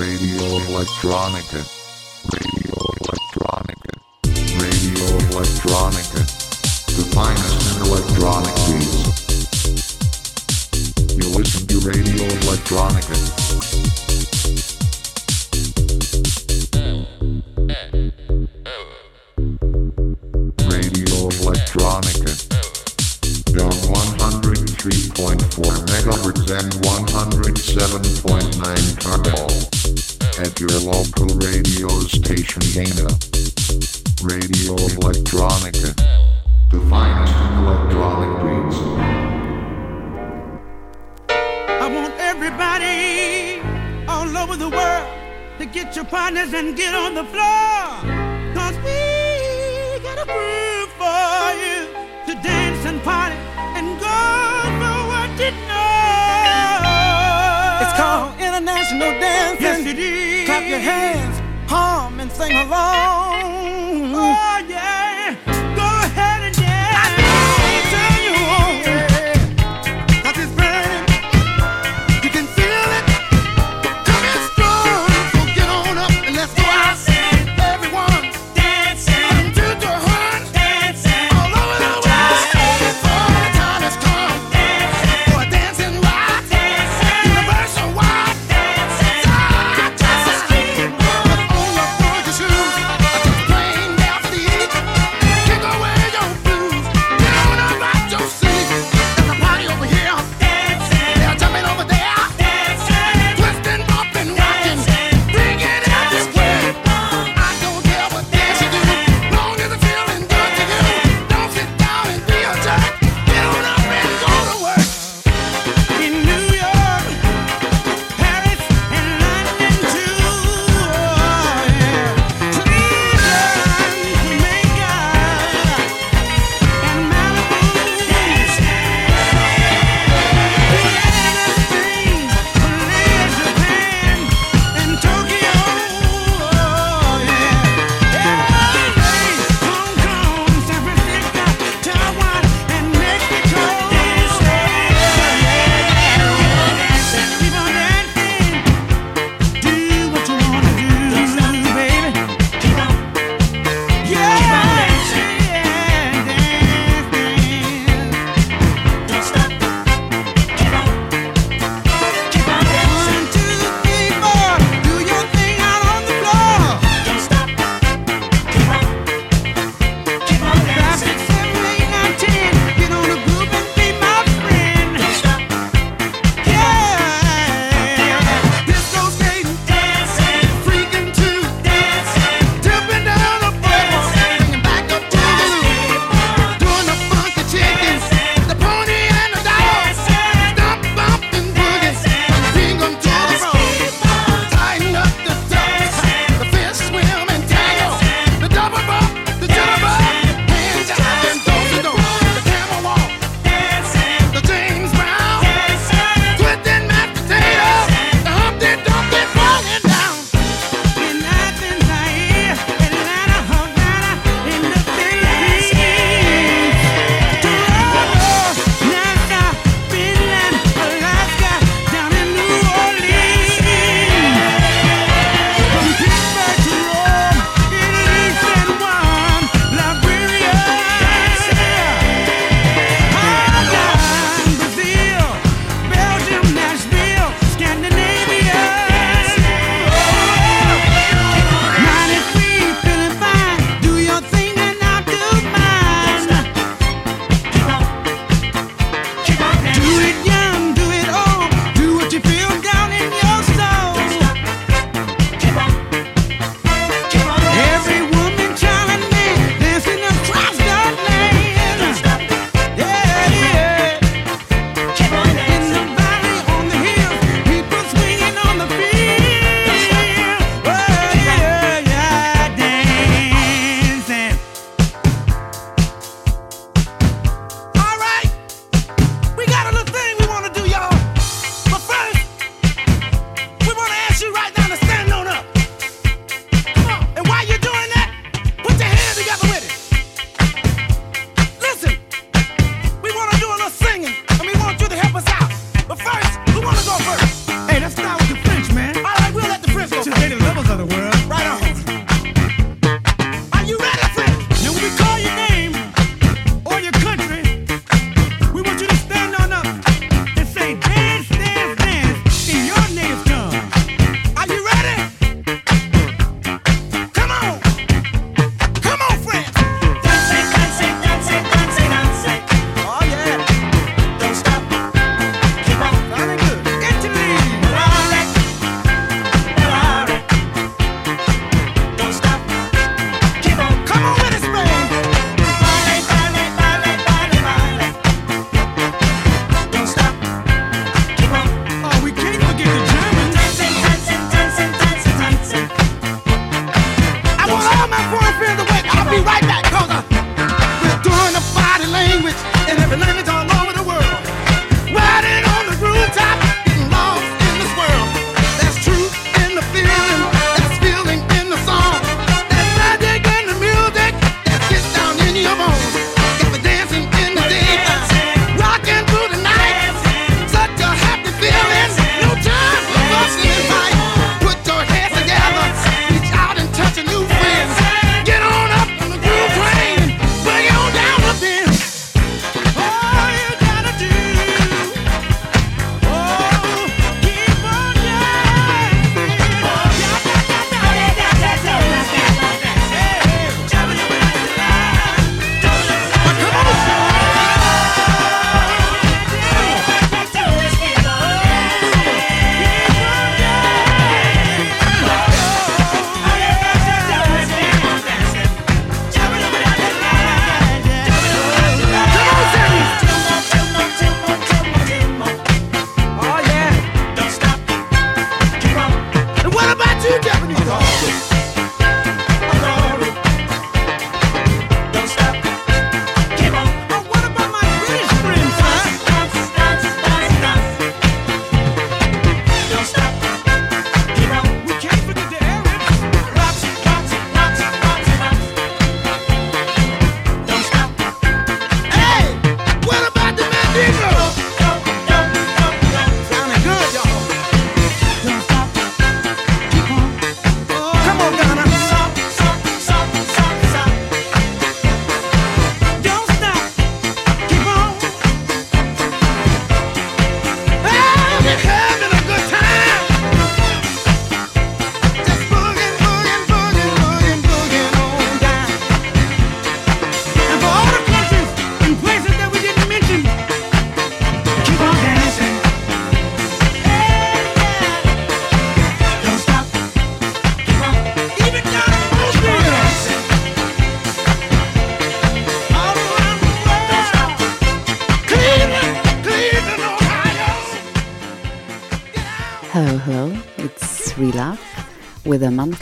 Radio Electronica. Radio Electronica. Radio Electronica. The finest in electronic beats. You listen to Radio Electronica. from Dana.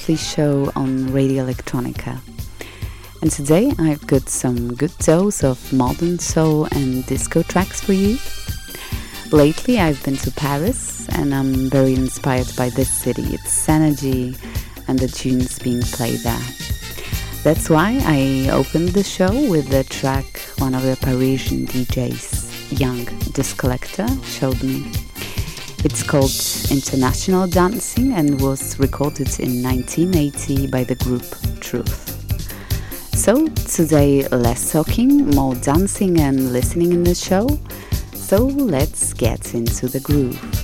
Monthly show on Radio Electronica. And today I've got some good dose of modern soul and disco tracks for you. Lately I've been to Paris and I'm very inspired by this city, its energy and the tunes being played there. That's why I opened the show with the track one of the Parisian DJs, Young Disc Collector, showed me. It's called International Dancing and was recorded in 1980 by the group Truth. So today less talking, more dancing and listening in the show. So let's get into the groove.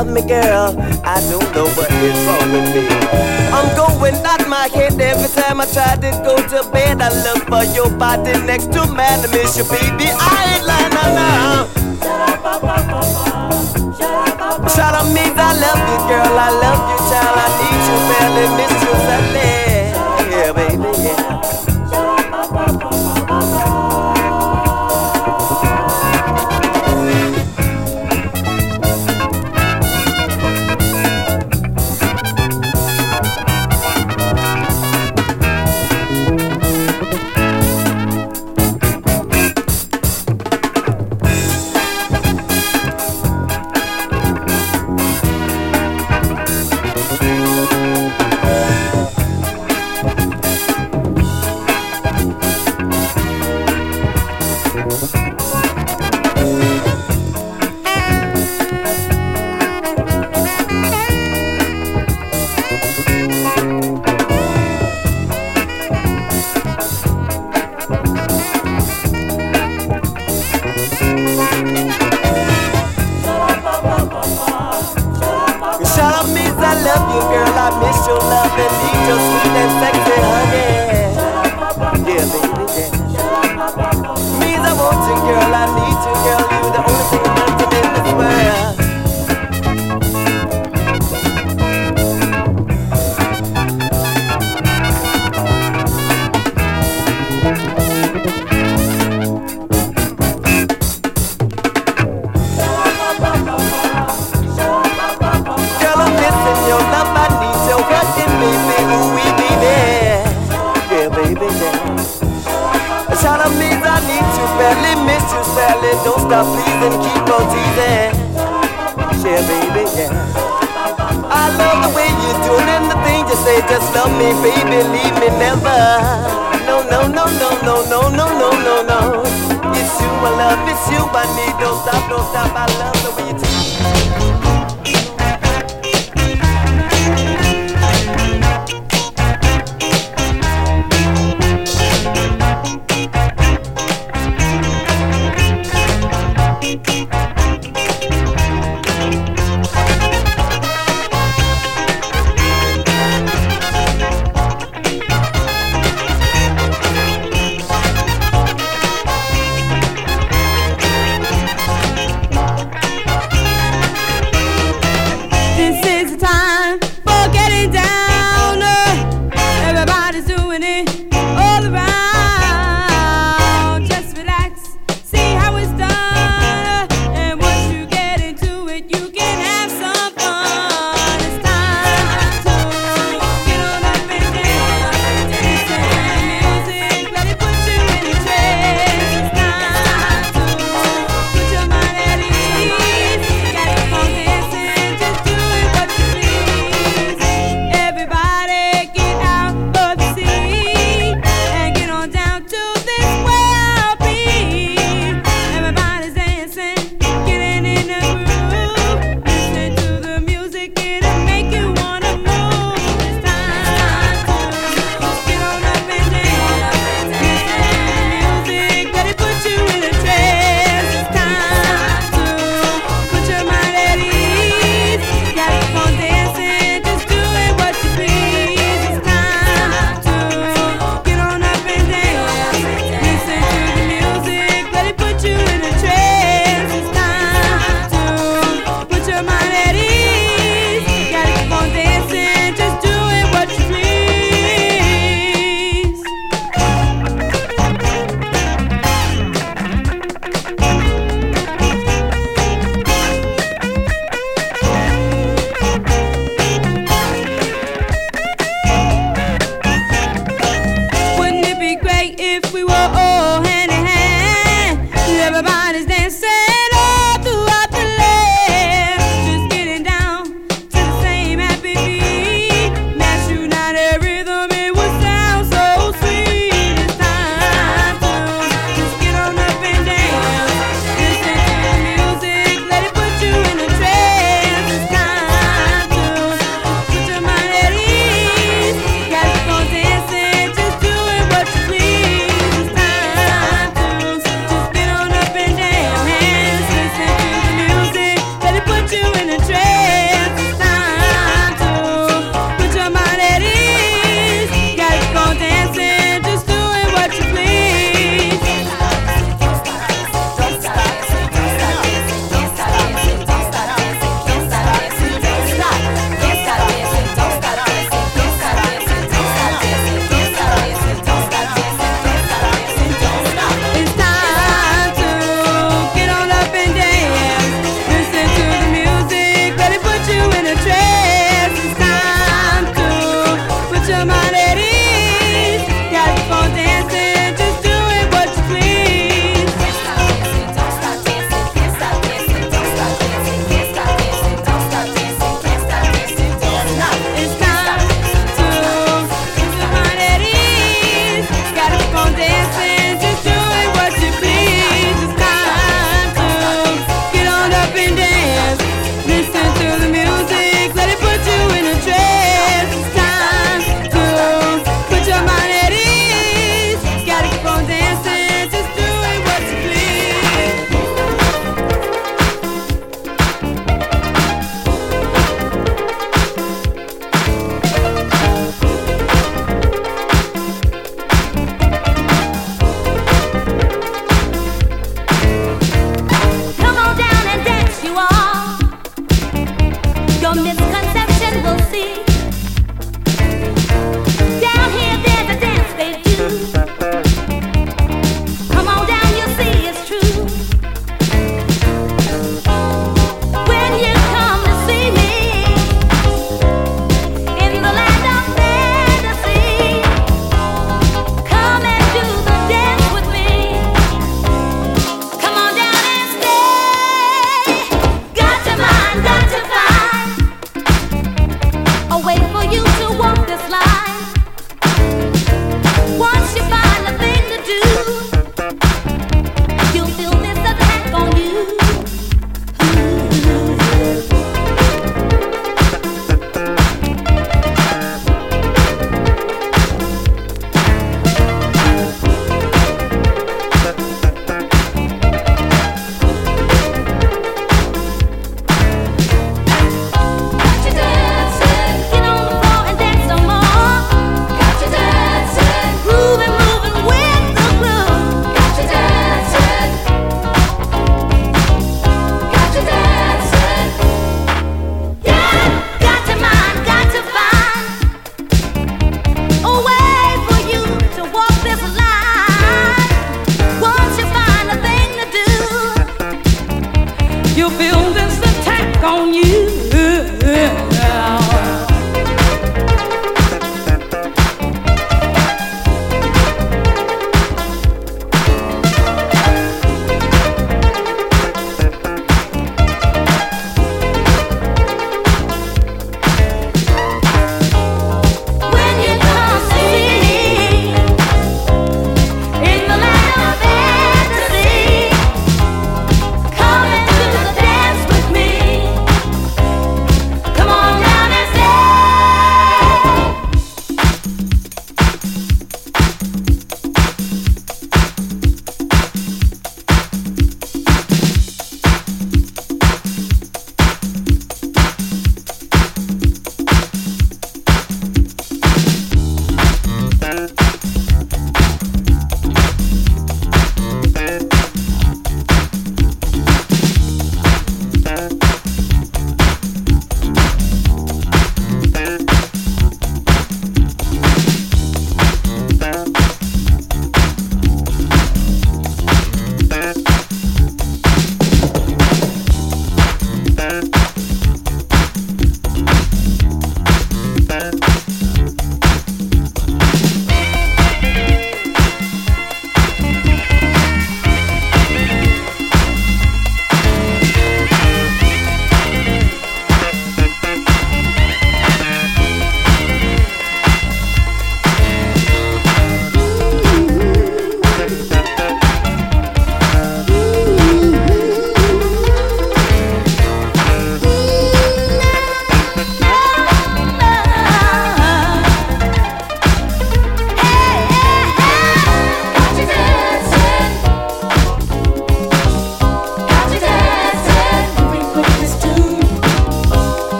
help me, girl. I don't know what is wrong with me. I'm going out my head every time I try to go to bed. I look for your body next to mine. I miss you, baby. I ain't lying now. Shut up, means I love you, girl. I love you.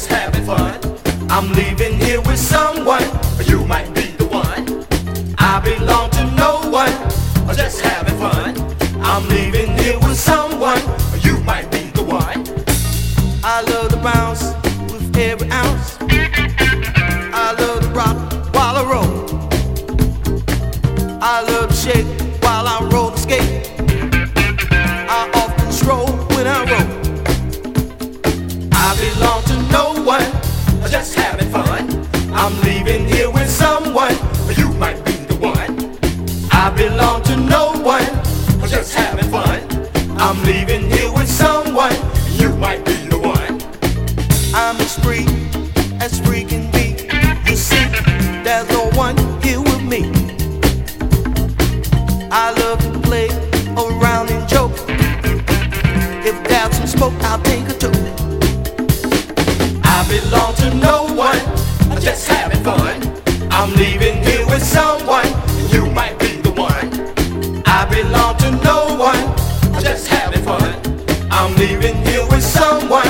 just having fun. I'm leaving here with someone, you might be the one. I belong to no one, I'm just having fun. I'm leaving here with someone, you might be the one. I love the bounce with every ounce. belong to no one. I'm just having fun. I'm leaving here with someone. You might be the one. I'm a spree. someone